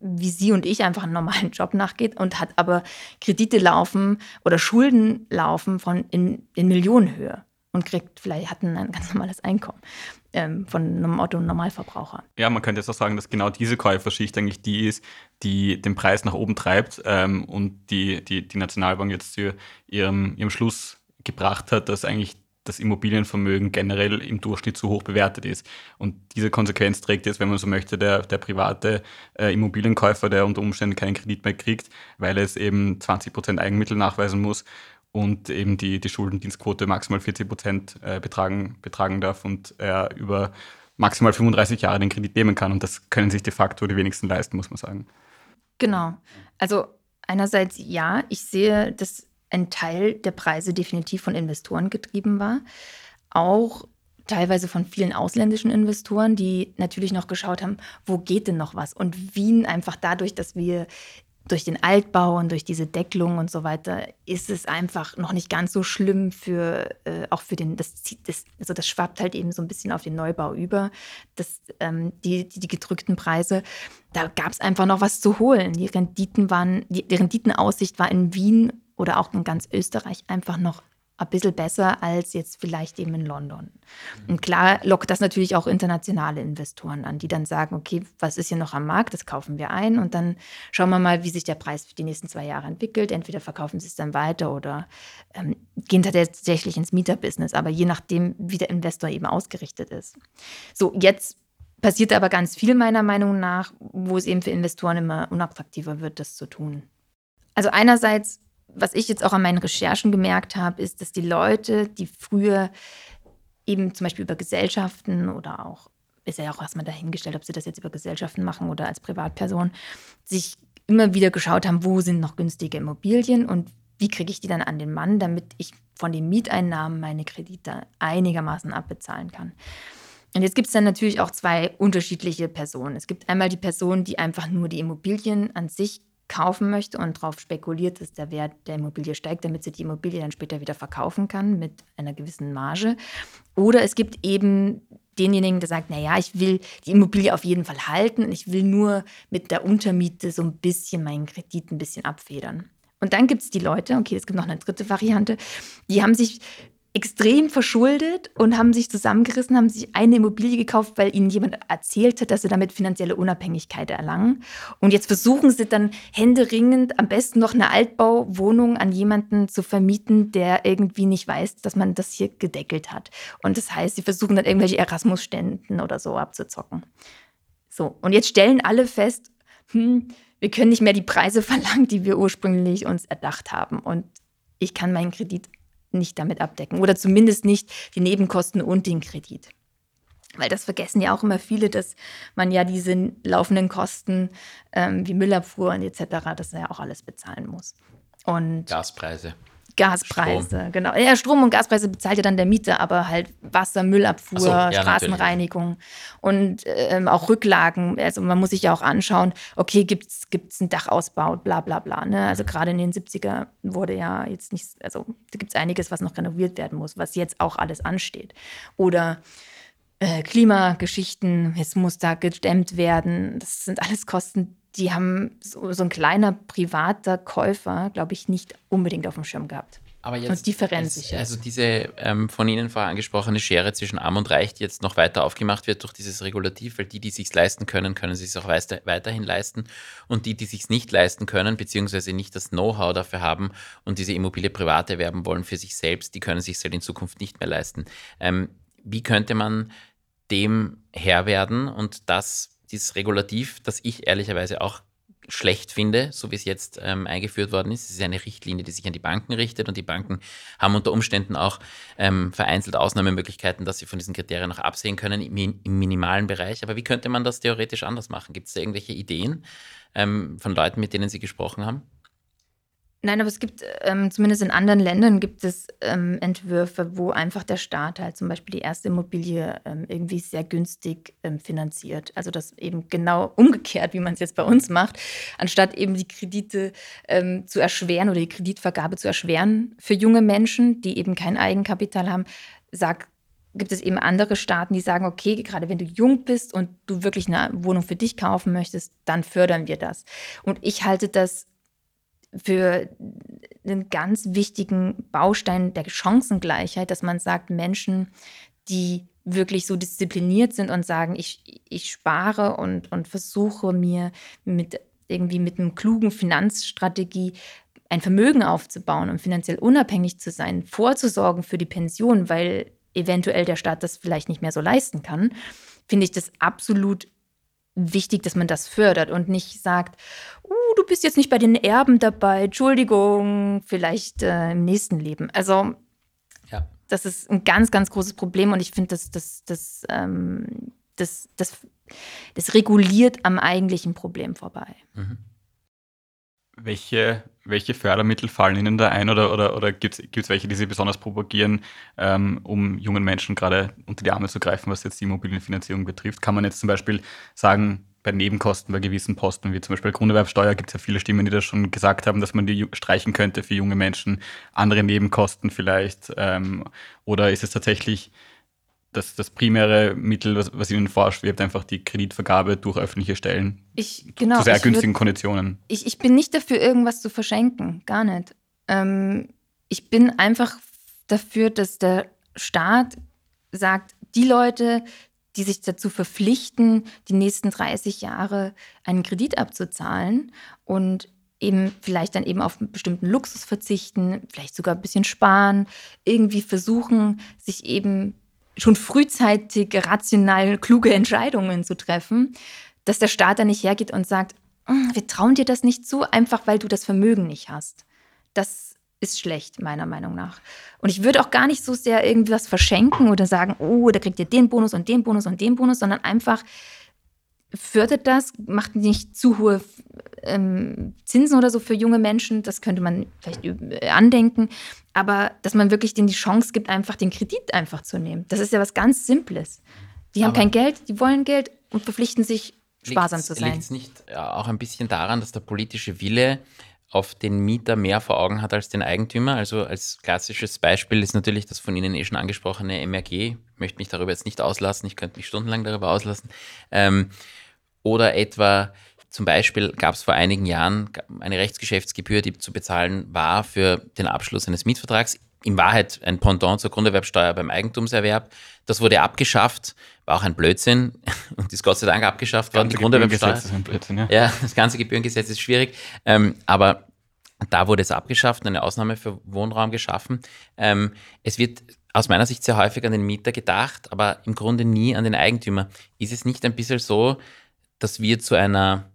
wie sie und ich einfach einen normalen Job nachgeht und hat aber Kredite laufen oder Schulden laufen von in, in Millionenhöhe und kriegt vielleicht hat ein ganz normales Einkommen ähm, von einem Otto-Normalverbraucher. Ja, man könnte jetzt auch sagen, dass genau diese Käuferschicht eigentlich die ist, die den Preis nach oben treibt ähm, und die, die die Nationalbank jetzt zu ihrem, ihrem Schluss gebracht hat, dass eigentlich das Immobilienvermögen generell im Durchschnitt zu hoch bewertet ist. Und diese Konsequenz trägt jetzt, wenn man so möchte, der, der private äh, Immobilienkäufer, der unter Umständen keinen Kredit mehr kriegt, weil es eben 20 Prozent Eigenmittel nachweisen muss und eben die, die Schuldendienstquote maximal 40 Prozent äh, betragen, betragen darf und er über maximal 35 Jahre den Kredit nehmen kann. Und das können sich de facto die wenigsten leisten, muss man sagen. Genau. Also einerseits ja, ich sehe, dass ein Teil der Preise definitiv von Investoren getrieben war. Auch teilweise von vielen ausländischen Investoren, die natürlich noch geschaut haben, wo geht denn noch was? Und Wien einfach dadurch, dass wir durch den Altbau und durch diese Deckelung und so weiter ist es einfach noch nicht ganz so schlimm für äh, auch für den das, das also das schwappt halt eben so ein bisschen auf den Neubau über. Das ähm, die, die, die gedrückten Preise da gab es einfach noch was zu holen. Die Renditen waren die, die Renditenaussicht war in Wien oder auch in ganz Österreich einfach noch ein bisschen besser als jetzt vielleicht eben in London. Und klar lockt das natürlich auch internationale Investoren an, die dann sagen, okay, was ist hier noch am Markt, das kaufen wir ein und dann schauen wir mal, wie sich der Preis für die nächsten zwei Jahre entwickelt. Entweder verkaufen sie es dann weiter oder ähm, gehen tatsächlich ins Mieterbusiness, aber je nachdem, wie der Investor eben ausgerichtet ist. So, jetzt passiert aber ganz viel meiner Meinung nach, wo es eben für Investoren immer unattraktiver wird, das zu tun. Also einerseits was ich jetzt auch an meinen Recherchen gemerkt habe, ist, dass die Leute, die früher eben zum Beispiel über Gesellschaften oder auch, ist ja auch erstmal dahingestellt, ob sie das jetzt über Gesellschaften machen oder als Privatperson, sich immer wieder geschaut haben, wo sind noch günstige Immobilien und wie kriege ich die dann an den Mann, damit ich von den Mieteinnahmen meine Kredite einigermaßen abbezahlen kann. Und jetzt gibt es dann natürlich auch zwei unterschiedliche Personen. Es gibt einmal die Person, die einfach nur die Immobilien an sich kaufen möchte und darauf spekuliert, dass der Wert der Immobilie steigt, damit sie die Immobilie dann später wieder verkaufen kann mit einer gewissen Marge. Oder es gibt eben denjenigen, der sagt, naja, ich will die Immobilie auf jeden Fall halten und ich will nur mit der Untermiete so ein bisschen meinen Kredit ein bisschen abfedern. Und dann gibt es die Leute, okay, es gibt noch eine dritte Variante, die haben sich extrem verschuldet und haben sich zusammengerissen, haben sich eine Immobilie gekauft, weil ihnen jemand erzählt hat, dass sie damit finanzielle Unabhängigkeit erlangen. Und jetzt versuchen sie dann händeringend am besten noch eine Altbauwohnung an jemanden zu vermieten, der irgendwie nicht weiß, dass man das hier gedeckelt hat. Und das heißt, sie versuchen dann irgendwelche Erasmus-Ständen oder so abzuzocken. So, und jetzt stellen alle fest, hm, wir können nicht mehr die Preise verlangen, die wir ursprünglich uns erdacht haben. Und ich kann meinen Kredit nicht damit abdecken oder zumindest nicht die Nebenkosten und den Kredit. Weil das vergessen ja auch immer viele, dass man ja diese laufenden Kosten ähm, wie Müllabfuhr und etc., das ja auch alles bezahlen muss. Und Gaspreise. Gaspreise, Strom. genau. Ja, Strom und Gaspreise bezahlt ja dann der Mieter, aber halt Wasser, Müllabfuhr, so, ja, Straßenreinigung und ähm, auch Rücklagen. Also man muss sich ja auch anschauen, okay, gibt es einen Dachausbau, bla bla bla. Ne? Also mhm. gerade in den 70er wurde ja jetzt nicht, also da gibt es einiges, was noch renoviert werden muss, was jetzt auch alles ansteht. Oder äh, Klimageschichten, es muss da gedämmt werden. Das sind alles Kosten, die haben so, so ein kleiner privater Käufer, glaube ich, nicht unbedingt auf dem Schirm gehabt. Aber jetzt, und Also diese ähm, von Ihnen vorher angesprochene Schere zwischen Arm und Reich, die jetzt noch weiter aufgemacht wird durch dieses Regulativ, weil die, die sich leisten können, können sich auch weiter, weiterhin leisten und die, die sich nicht leisten können, beziehungsweise nicht das Know-how dafür haben und diese Immobilie privat erwerben wollen für sich selbst, die können sich es halt in Zukunft nicht mehr leisten. Ähm, wie könnte man dem Herr werden und das, dieses Regulativ, das ich ehrlicherweise auch schlecht finde, so wie es jetzt ähm, eingeführt worden ist. Es ist eine Richtlinie, die sich an die Banken richtet und die Banken haben unter Umständen auch ähm, vereinzelt Ausnahmemöglichkeiten, dass sie von diesen Kriterien noch absehen können im, im minimalen Bereich. Aber wie könnte man das theoretisch anders machen? Gibt es da irgendwelche Ideen ähm, von Leuten, mit denen Sie gesprochen haben? Nein, aber es gibt, ähm, zumindest in anderen Ländern gibt es ähm, Entwürfe, wo einfach der Staat halt zum Beispiel die erste Immobilie ähm, irgendwie sehr günstig ähm, finanziert. Also das eben genau umgekehrt, wie man es jetzt bei uns macht, anstatt eben die Kredite ähm, zu erschweren oder die Kreditvergabe zu erschweren für junge Menschen, die eben kein Eigenkapital haben, sagt gibt es eben andere Staaten, die sagen, okay, gerade wenn du jung bist und du wirklich eine Wohnung für dich kaufen möchtest, dann fördern wir das. Und ich halte das für einen ganz wichtigen Baustein der Chancengleichheit, dass man sagt, Menschen, die wirklich so diszipliniert sind und sagen, ich, ich spare und, und versuche mir mit irgendwie mit einem klugen Finanzstrategie ein Vermögen aufzubauen und finanziell unabhängig zu sein, vorzusorgen für die Pension, weil eventuell der Staat das vielleicht nicht mehr so leisten kann, finde ich das absolut wichtig, dass man das fördert und nicht sagt, uh, du bist jetzt nicht bei den Erben dabei, Entschuldigung, vielleicht äh, im nächsten Leben. Also ja. das ist ein ganz, ganz großes Problem und ich finde, das, das, das, ähm, das, das, das reguliert am eigentlichen Problem vorbei. Mhm. Welche, welche Fördermittel fallen Ihnen da ein oder, oder, oder gibt es welche, die Sie besonders propagieren, ähm, um jungen Menschen gerade unter die Arme zu greifen, was jetzt die Immobilienfinanzierung betrifft? Kann man jetzt zum Beispiel sagen, bei Nebenkosten, bei gewissen Posten, wie zum Beispiel Grunderwerbsteuer, gibt es ja viele Stimmen, die das schon gesagt haben, dass man die streichen könnte für junge Menschen, andere Nebenkosten vielleicht. Ähm, oder ist es tatsächlich das, das primäre Mittel, was, was Ihnen vorschwebt, einfach die Kreditvergabe durch öffentliche Stellen ich, genau, zu sehr günstigen würd, Konditionen? Ich, ich bin nicht dafür, irgendwas zu verschenken, gar nicht. Ähm, ich bin einfach dafür, dass der Staat sagt, die Leute, die sich dazu verpflichten, die nächsten 30 Jahre einen Kredit abzuzahlen und eben vielleicht dann eben auf einen bestimmten Luxus verzichten, vielleicht sogar ein bisschen sparen, irgendwie versuchen, sich eben schon frühzeitig rational kluge Entscheidungen zu treffen, dass der Staat dann nicht hergeht und sagt, hm, wir trauen dir das nicht zu, einfach weil du das Vermögen nicht hast. Das ist schlecht, meiner Meinung nach. Und ich würde auch gar nicht so sehr irgendwas verschenken oder sagen, oh, da kriegt ihr den Bonus und den Bonus und den Bonus, sondern einfach fördert das, macht nicht zu hohe ähm, Zinsen oder so für junge Menschen, das könnte man vielleicht andenken, aber dass man wirklich denen die Chance gibt, einfach den Kredit einfach zu nehmen. Das ist ja was ganz Simples. Die haben aber kein Geld, die wollen Geld und verpflichten sich, sparsam zu sein. Liegt es nicht ja, auch ein bisschen daran, dass der politische Wille auf den Mieter mehr vor Augen hat als den Eigentümer. Also als klassisches Beispiel ist natürlich das von Ihnen eh schon angesprochene MRG. Ich möchte mich darüber jetzt nicht auslassen, ich könnte mich stundenlang darüber auslassen. Ähm, oder etwa zum Beispiel gab es vor einigen Jahren eine Rechtsgeschäftsgebühr, die zu bezahlen war für den Abschluss eines Mietvertrags. In Wahrheit ein Pendant zur Grunderwerbsteuer beim Eigentumserwerb. Das wurde abgeschafft, war auch ein Blödsinn und ist Gott sei Dank abgeschafft worden. Die Grunderwerbsteuer. Ist ein Blödsinn, ja. ja, das ganze Gebührengesetz ist schwierig, ähm, aber da wurde es abgeschafft und eine Ausnahme für Wohnraum geschaffen. Ähm, es wird aus meiner Sicht sehr häufig an den Mieter gedacht, aber im Grunde nie an den Eigentümer. Ist es nicht ein bisschen so, dass wir zu einer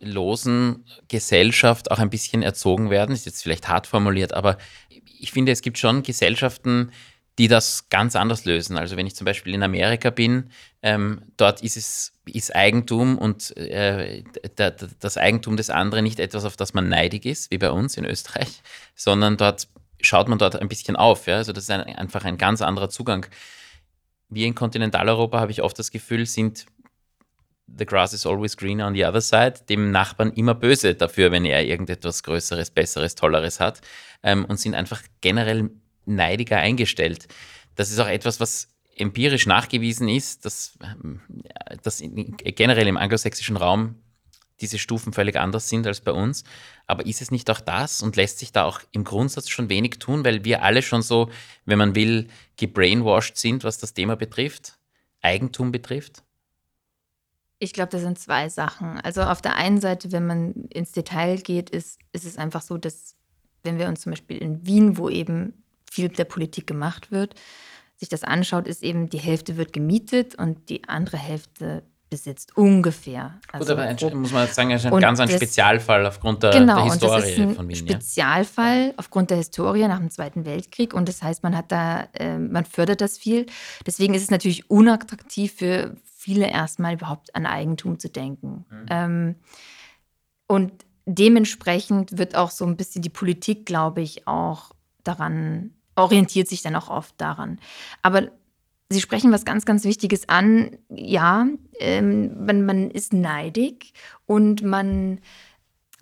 eigentumslosen Gesellschaft auch ein bisschen erzogen werden? Ist jetzt vielleicht hart formuliert, aber ich finde, es gibt schon Gesellschaften, die das ganz anders lösen. Also wenn ich zum Beispiel in Amerika bin, ähm, dort ist es ist Eigentum und äh, das Eigentum des anderen nicht etwas, auf das man neidig ist, wie bei uns in Österreich, sondern dort schaut man dort ein bisschen auf. Ja? Also das ist ein, einfach ein ganz anderer Zugang. Wir in Kontinentaleuropa, habe ich oft das Gefühl, sind the grass is always greener on the other side, dem Nachbarn immer böse dafür, wenn er irgendetwas Größeres, Besseres, Tolleres hat ähm, und sind einfach generell neidiger eingestellt. Das ist auch etwas, was empirisch nachgewiesen ist, dass, dass generell im angelsächsischen Raum diese Stufen völlig anders sind als bei uns. Aber ist es nicht auch das und lässt sich da auch im Grundsatz schon wenig tun, weil wir alle schon so, wenn man will, gebrainwashed sind, was das Thema betrifft, Eigentum betrifft? Ich glaube, das sind zwei Sachen. Also auf der einen Seite, wenn man ins Detail geht, ist, ist es einfach so, dass wenn wir uns zum Beispiel in Wien, wo eben viel der Politik gemacht wird, sich das anschaut, ist eben die Hälfte wird gemietet und die andere Hälfte besitzt, ungefähr. Also Gut, aber ein, muss man sagen, ist ein ganz ein Spezialfall aufgrund der, genau, der Historie und das ist ein von Wien. Spezialfall ja. aufgrund der Historie nach dem Zweiten Weltkrieg und das heißt, man hat da, äh, man fördert das viel. Deswegen ist es natürlich unattraktiv für viele erstmal überhaupt an Eigentum zu denken. Mhm. Ähm, und dementsprechend wird auch so ein bisschen die Politik, glaube ich, auch daran orientiert sich dann auch oft daran. Aber Sie sprechen was ganz, ganz Wichtiges an. Ja, ähm, man, man ist neidig und man,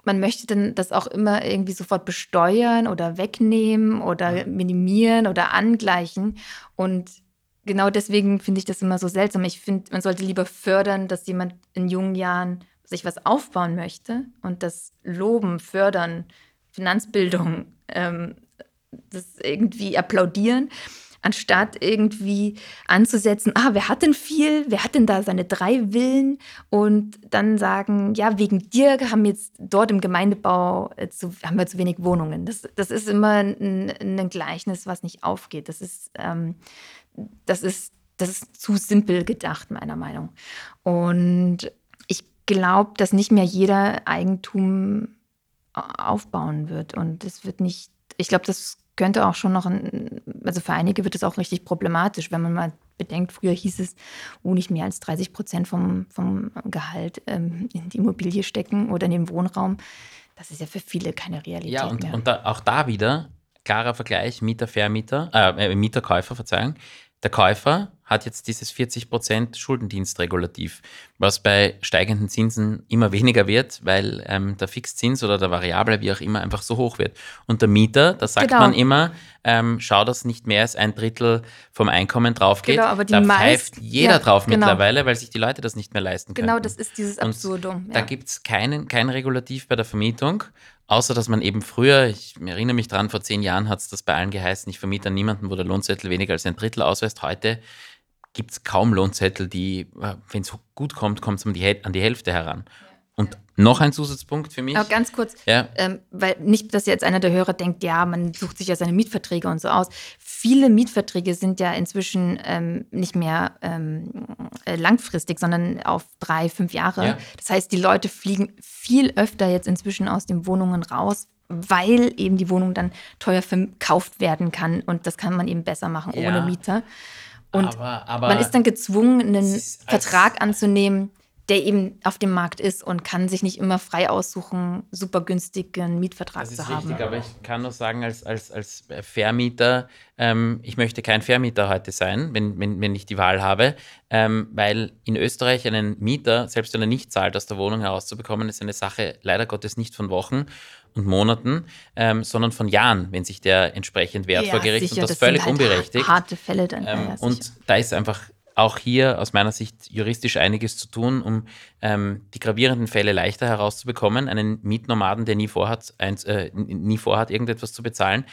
man möchte dann das auch immer irgendwie sofort besteuern oder wegnehmen oder minimieren oder angleichen. Und genau deswegen finde ich das immer so seltsam. Ich finde, man sollte lieber fördern, dass jemand in jungen Jahren sich was aufbauen möchte und das loben, fördern, Finanzbildung, ähm, das irgendwie applaudieren anstatt irgendwie anzusetzen, ah, wer hat denn viel, wer hat denn da seine drei Villen und dann sagen, ja, wegen dir haben jetzt dort im Gemeindebau äh, zu, haben wir zu wenig Wohnungen. Das, das ist immer ein, ein Gleichnis, was nicht aufgeht. Das ist, ähm, das ist, das ist zu simpel gedacht, meiner Meinung. Und ich glaube, dass nicht mehr jeder Eigentum aufbauen wird und es wird nicht, ich glaube, das könnte auch schon noch, ein, also für einige wird es auch richtig problematisch, wenn man mal bedenkt, früher hieß es, oh, nicht mehr als 30 Prozent vom, vom Gehalt ähm, in die Immobilie stecken oder in den Wohnraum. Das ist ja für viele keine Realität ja, und, mehr. und da, auch da wieder klarer Vergleich Mieter, Vermieter, äh, Mieter, Käufer, Verzeihung. Der Käufer hat jetzt dieses 40% Schuldendienstregulativ, was bei steigenden Zinsen immer weniger wird, weil ähm, der Fixzins oder der Variable, wie auch immer, einfach so hoch wird. Und der Mieter, da sagt genau. man immer, ähm, schau, dass nicht mehr als ein Drittel vom Einkommen drauf geht. Genau, aber die da meist, pfeift jeder ja, drauf genau. mittlerweile, weil sich die Leute das nicht mehr leisten können. Genau, das ist dieses Absurdum. Ja. Da gibt es kein Regulativ bei der Vermietung. Außer dass man eben früher, ich erinnere mich dran, vor zehn Jahren hat es das bei allen geheißen, ich vermiete an niemanden, wo der Lohnzettel weniger als ein Drittel ausweist. Heute gibt es kaum Lohnzettel, die, äh, wenn es gut kommt, kommt es an die Hälfte heran. Und noch ein Zusatzpunkt für mich. Aber ganz kurz, ja. ähm, weil nicht, dass jetzt einer der Hörer denkt, ja, man sucht sich ja seine Mietverträge und so aus. Viele Mietverträge sind ja inzwischen ähm, nicht mehr ähm, äh, langfristig, sondern auf drei, fünf Jahre. Ja. Das heißt, die Leute fliegen viel öfter jetzt inzwischen aus den Wohnungen raus, weil eben die Wohnung dann teuer verkauft werden kann und das kann man eben besser machen ja. ohne Mieter. Und aber, aber man ist dann gezwungen, einen Vertrag anzunehmen, der eben auf dem Markt ist und kann sich nicht immer frei aussuchen, super günstigen Mietvertrag zu haben. Das ist richtig, aber ich kann nur sagen, als, als, als Vermieter, ähm, ich möchte kein Vermieter heute sein, wenn, wenn, wenn ich die Wahl habe, ähm, weil in Österreich einen Mieter, selbst wenn er nicht zahlt, aus der Wohnung herauszubekommen, ist eine Sache leider Gottes nicht von Wochen und Monaten, ähm, sondern von Jahren, wenn sich der entsprechend wehrt ja, vor Gericht sicher, und das, das völlig halt unberechtigt. Harte Fälle dann. Ähm, ja, und da ist einfach auch hier aus meiner Sicht juristisch einiges zu tun, um ähm, die gravierenden Fälle leichter herauszubekommen. Einen Mietnomaden, der nie vorhat, eins, äh, nie vorhat, irgendetwas zu bezahlen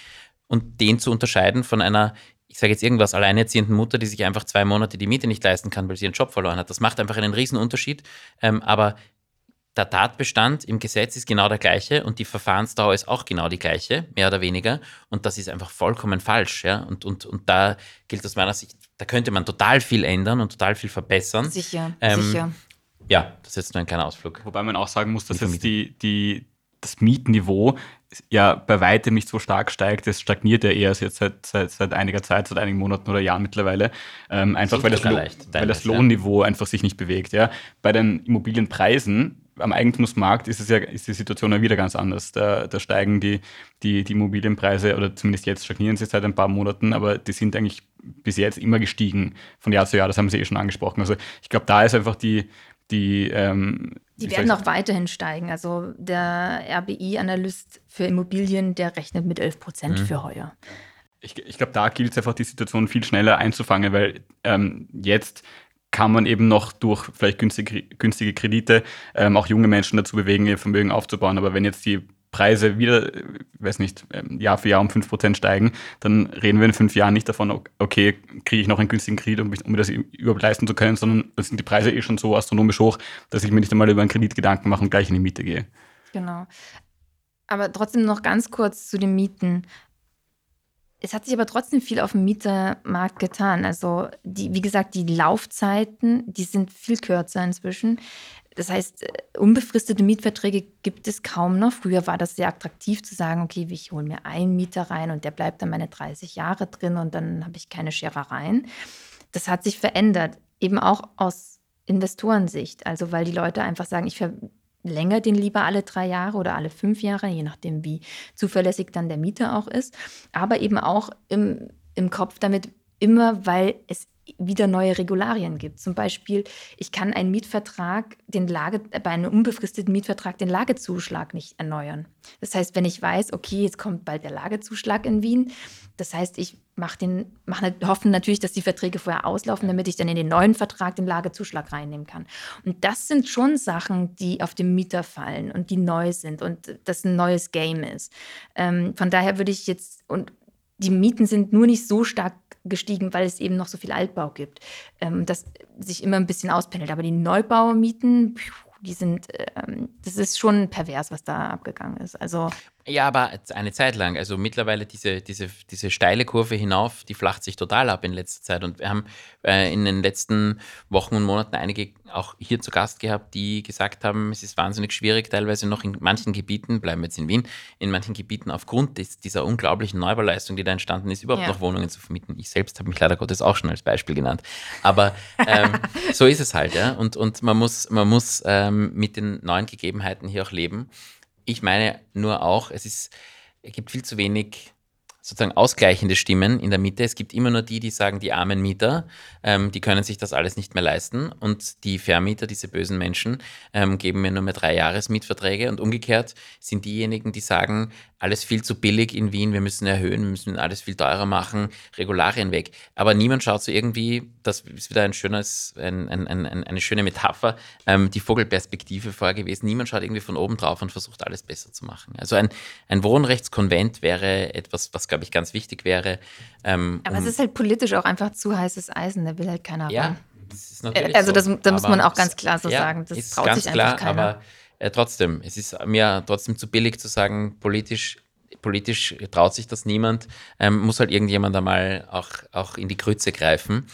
und den zu unterscheiden von einer, ich sage jetzt irgendwas, alleinerziehenden Mutter, die sich einfach zwei Monate die Miete nicht leisten kann, weil sie ihren Job verloren hat. Das macht einfach einen Riesenunterschied. Ähm, aber der Tatbestand im Gesetz ist genau der gleiche und die Verfahrensdauer ist auch genau die gleiche, mehr oder weniger. Und das ist einfach vollkommen falsch. Ja? Und, und, und da gilt aus meiner Sicht, da könnte man total viel ändern und total viel verbessern. Sicher, ähm, sicher. Ja, das ist jetzt nur ein kleiner Ausflug. Wobei man auch sagen muss, dass jetzt die, die, das Mietniveau ja bei weitem nicht so stark steigt. Es stagniert ja eher jetzt seit, seit, seit einiger Zeit, seit einigen Monaten oder Jahren mittlerweile. Ähm, einfach weil das, leicht, weil das Lohnniveau ja. einfach sich nicht bewegt. Ja. Bei den Immobilienpreisen am Eigentumsmarkt ist es ja, ist die Situation ja wieder ganz anders. Da, da steigen die, die, die Immobilienpreise oder zumindest jetzt stagnieren sie seit ein paar Monaten, aber die sind eigentlich bis jetzt immer gestiegen von Jahr zu Jahr. Das haben Sie eh schon angesprochen. Also ich glaube, da ist einfach die, die ähm, die werden auch weiterhin steigen. Also der RBI-Analyst für Immobilien, der rechnet mit 11 Prozent mhm. für heuer. Ich, ich glaube, da gilt es einfach, die Situation viel schneller einzufangen, weil ähm, jetzt kann man eben noch durch vielleicht günstige, günstige Kredite ähm, auch junge Menschen dazu bewegen, ihr Vermögen aufzubauen. Aber wenn jetzt die Preise wieder, weiß nicht, ähm, Jahr für Jahr um 5% steigen, dann reden wir in fünf Jahren nicht davon, okay, kriege ich noch einen günstigen Kredit, um, um mir das überhaupt leisten zu können, sondern dann sind die Preise eh schon so astronomisch hoch, dass ich mir nicht einmal über einen Kredit Gedanken mache und gleich in die Miete gehe. Genau. Aber trotzdem noch ganz kurz zu den Mieten. Es hat sich aber trotzdem viel auf dem Mietermarkt getan. Also, die, wie gesagt, die Laufzeiten, die sind viel kürzer inzwischen. Das heißt, äh, unbefristete Mietverträge gibt es kaum noch. Früher war das sehr attraktiv zu sagen, okay, ich hole mir einen Mieter rein und der bleibt dann meine 30 Jahre drin und dann habe ich keine Scherereien. Das hat sich verändert, eben auch aus Investorensicht. Also weil die Leute einfach sagen, ich verlängere den lieber alle drei Jahre oder alle fünf Jahre, je nachdem, wie zuverlässig dann der Mieter auch ist. Aber eben auch im, im Kopf damit immer, weil es wieder neue Regularien gibt. Zum Beispiel, ich kann einen Mietvertrag, den Lage, bei einem unbefristeten Mietvertrag den Lagezuschlag nicht erneuern. Das heißt, wenn ich weiß, okay, jetzt kommt bald der Lagezuschlag in Wien, das heißt, ich mache den, mach, hoffe natürlich, dass die Verträge vorher auslaufen, damit ich dann in den neuen Vertrag den Lagezuschlag reinnehmen kann. Und das sind schon Sachen, die auf den Mieter fallen und die neu sind und das ein neues Game ist. Ähm, von daher würde ich jetzt, und die Mieten sind nur nicht so stark gestiegen, weil es eben noch so viel Altbau gibt, ähm, das sich immer ein bisschen auspendelt. Aber die Neubaumieten, die sind, ähm, das ist schon pervers, was da abgegangen ist. Also ja, aber eine Zeit lang. Also mittlerweile diese, diese, diese steile Kurve hinauf, die flacht sich total ab in letzter Zeit. Und wir haben äh, in den letzten Wochen und Monaten einige auch hier zu Gast gehabt, die gesagt haben, es ist wahnsinnig schwierig, teilweise noch in manchen Gebieten, bleiben wir jetzt in Wien, in manchen Gebieten aufgrund des, dieser unglaublichen Neubauleistung, die da entstanden ist, überhaupt ja. noch Wohnungen zu vermieten. Ich selbst habe mich leider Gottes auch schon als Beispiel genannt. Aber ähm, so ist es halt, ja. Und, und man muss, man muss ähm, mit den neuen Gegebenheiten hier auch leben ich meine nur auch, es ist, es gibt viel zu wenig sozusagen ausgleichende Stimmen in der Mitte. Es gibt immer nur die, die sagen, die armen Mieter, ähm, die können sich das alles nicht mehr leisten und die Vermieter, diese bösen Menschen, ähm, geben mir nur mehr drei Jahresmietverträge und umgekehrt sind diejenigen, die sagen, alles viel zu billig in Wien, wir müssen erhöhen, wir müssen alles viel teurer machen, Regularien weg. Aber niemand schaut so irgendwie, das ist wieder ein schönes, ein, ein, ein, eine schöne Metapher, ähm, die Vogelperspektive vorher gewesen. Niemand schaut irgendwie von oben drauf und versucht alles besser zu machen. Also ein, ein Wohnrechtskonvent wäre etwas, was, glaube ich, ganz wichtig wäre. Ähm, Aber um, es ist halt politisch auch einfach zu heißes Eisen, da will halt keiner ja, ran. also das, da muss man auch ganz klar so ja, sagen, das traut sich einfach klar, keiner. Aber äh, trotzdem, es ist mir trotzdem zu billig zu sagen, politisch, politisch traut sich das niemand, ähm, muss halt irgendjemand einmal auch, auch in die Grütze greifen.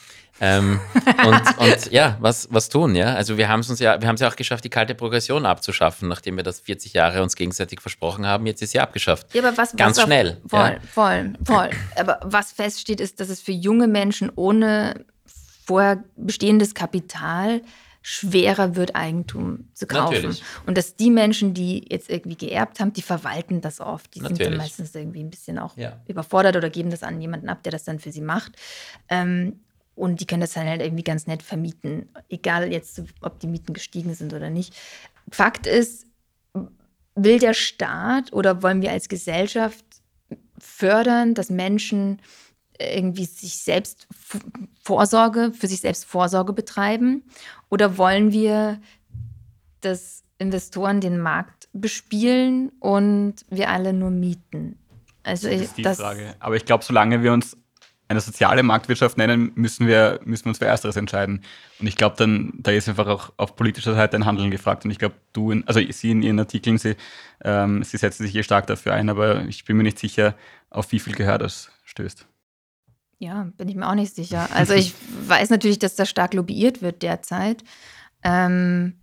Ähm, und, und, ja, was, was tun, ja? Also wir haben es uns ja, wir haben es ja auch geschafft, die kalte Progression abzuschaffen, nachdem wir das 40 Jahre uns gegenseitig versprochen haben. Jetzt ist sie abgeschafft. Ja, aber was, Ganz was schnell. Voll, ja. voll, voll. Aber was feststeht, ist, dass es für junge Menschen ohne vorher bestehendes Kapital schwerer wird, Eigentum zu kaufen. Natürlich. Und dass die Menschen, die jetzt irgendwie geerbt haben, die verwalten das oft. Die Natürlich. sind dann meistens irgendwie ein bisschen auch ja. überfordert oder geben das an jemanden ab, der das dann für sie macht. Ähm, und die können das dann halt irgendwie ganz nett vermieten, egal jetzt, ob die Mieten gestiegen sind oder nicht. Fakt ist, will der Staat oder wollen wir als Gesellschaft fördern, dass Menschen irgendwie sich selbst Vorsorge, für sich selbst Vorsorge betreiben? Oder wollen wir, dass Investoren den Markt bespielen und wir alle nur mieten? Also das ist die das Frage. Aber ich glaube, solange wir uns eine soziale Marktwirtschaft nennen, müssen wir, müssen wir uns für Ersteres entscheiden. Und ich glaube, dann, da ist einfach auch auf politischer Seite ein Handeln gefragt. Und ich glaube, du, in, also Sie in Ihren Artikeln, Sie, ähm, Sie setzen sich hier stark dafür ein, aber ich bin mir nicht sicher, auf wie viel Gehör das stößt. Ja, bin ich mir auch nicht sicher. Also ich weiß natürlich, dass da stark lobbyiert wird derzeit. Ähm,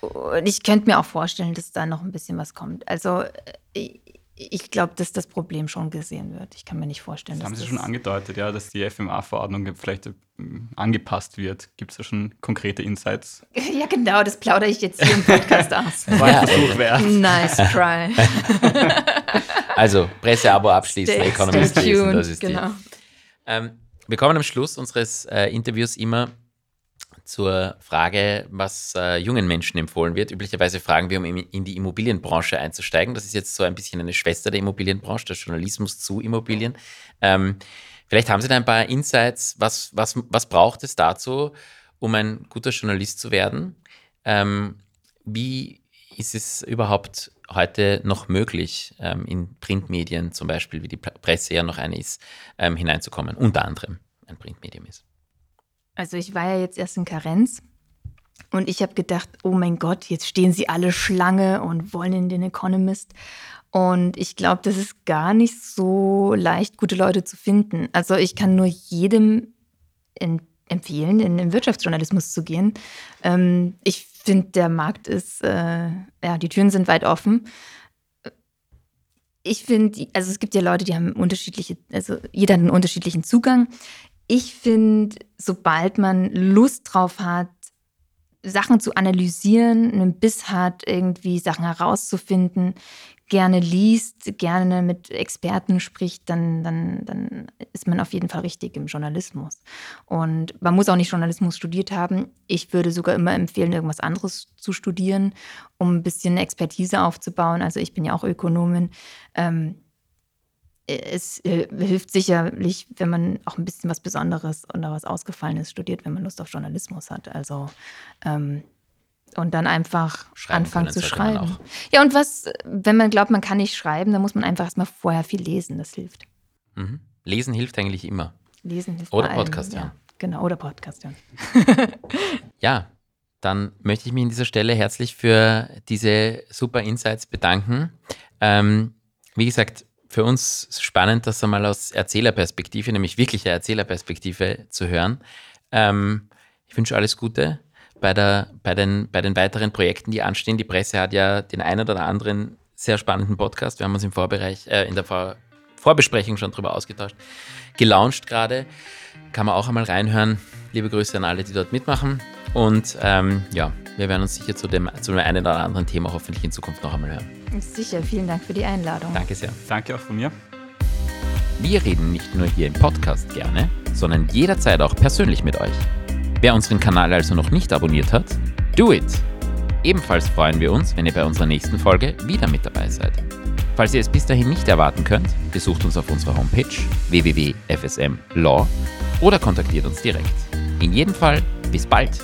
und ich könnte mir auch vorstellen, dass da noch ein bisschen was kommt. Also ich, glaube, dass das Problem schon gesehen wird. Ich kann mir nicht vorstellen, das dass haben Sie schon angedeutet, ja, dass die FMA-Verordnung vielleicht ähm, angepasst wird. Gibt es da schon konkrete Insights? Ja, genau, das plaudere ich jetzt hier im Podcast aus. War ein Versuch wert. Nice try. also, Presseabo abschließen, Economist lesen, das ist genau. die. Ähm, wir kommen am Schluss unseres äh, Interviews immer zur Frage, was äh, jungen Menschen empfohlen wird. Üblicherweise fragen wir, um in die Immobilienbranche einzusteigen. Das ist jetzt so ein bisschen eine Schwester der Immobilienbranche, der Journalismus zu Immobilien. Ähm, vielleicht haben Sie da ein paar Insights. Was, was, was braucht es dazu, um ein guter Journalist zu werden? Ähm, wie ist es überhaupt heute noch möglich, ähm, in Printmedien zum Beispiel, wie die Presse ja noch eine ist, ähm, hineinzukommen, unter anderem ein Printmedium ist? Also ich war ja jetzt erst in Karenz und ich habe gedacht, oh mein Gott, jetzt stehen sie alle Schlange und wollen in den Economist. Und ich glaube, das ist gar nicht so leicht, gute Leute zu finden. Also ich kann nur jedem empfehlen, in den Wirtschaftsjournalismus zu gehen. Ähm, ich finde, der Markt ist, äh, ja, die Türen sind weit offen. Ich finde, also es gibt ja Leute, die haben unterschiedliche, also jeder hat einen unterschiedlichen Zugang. Ich finde, sobald man Lust drauf hat, Sachen zu analysieren, einen Biss hat, irgendwie Sachen herauszufinden, gerne liest, gerne mit Experten spricht, dann, dann, dann ist man auf jeden Fall richtig im Journalismus. Und man muss auch nicht Journalismus studiert haben. Ich würde sogar immer empfehlen, irgendwas anderes zu studieren, um ein bisschen Expertise aufzubauen. Also ich bin ja auch Ökonomin. Ähm, es äh, hilft sicherlich, wenn man auch ein bisschen was Besonderes oder was Ausgefallenes studiert, wenn man Lust auf Journalismus hat. Also ähm, und dann einfach schreiben anfangen zu schreiben. Ja, und was, wenn man glaubt, man kann nicht schreiben, dann muss man einfach erstmal vorher viel lesen. Das hilft. Mhm. Lesen hilft eigentlich immer. Lesen hilft Oder Podcast, ja. ja. Genau, oder Podcast, ja. ja, dann möchte ich mich an dieser Stelle herzlich für diese super Insights bedanken. Ähm, wie gesagt, für uns spannend, das einmal aus Erzählerperspektive, nämlich wirklicher Erzählerperspektive zu hören. Ähm, ich wünsche alles Gute bei, der, bei, den, bei den weiteren Projekten, die anstehen. Die Presse hat ja den einen oder anderen sehr spannenden Podcast. Wir haben uns im Vorbereich, äh, in der Vor Vorbesprechung schon darüber ausgetauscht. Gelauncht gerade. Kann man auch einmal reinhören. Liebe Grüße an alle, die dort mitmachen. Und ähm, ja, wir werden uns sicher zu dem, zu dem einen oder anderen Thema hoffentlich in Zukunft noch einmal hören. Sicher, vielen Dank für die Einladung. Danke sehr. Danke auch von mir. Wir reden nicht nur hier im Podcast gerne, sondern jederzeit auch persönlich mit euch. Wer unseren Kanal also noch nicht abonniert hat, do it! Ebenfalls freuen wir uns, wenn ihr bei unserer nächsten Folge wieder mit dabei seid. Falls ihr es bis dahin nicht erwarten könnt, besucht uns auf unserer Homepage www.fsmlaw oder kontaktiert uns direkt. In jedem Fall, bis bald!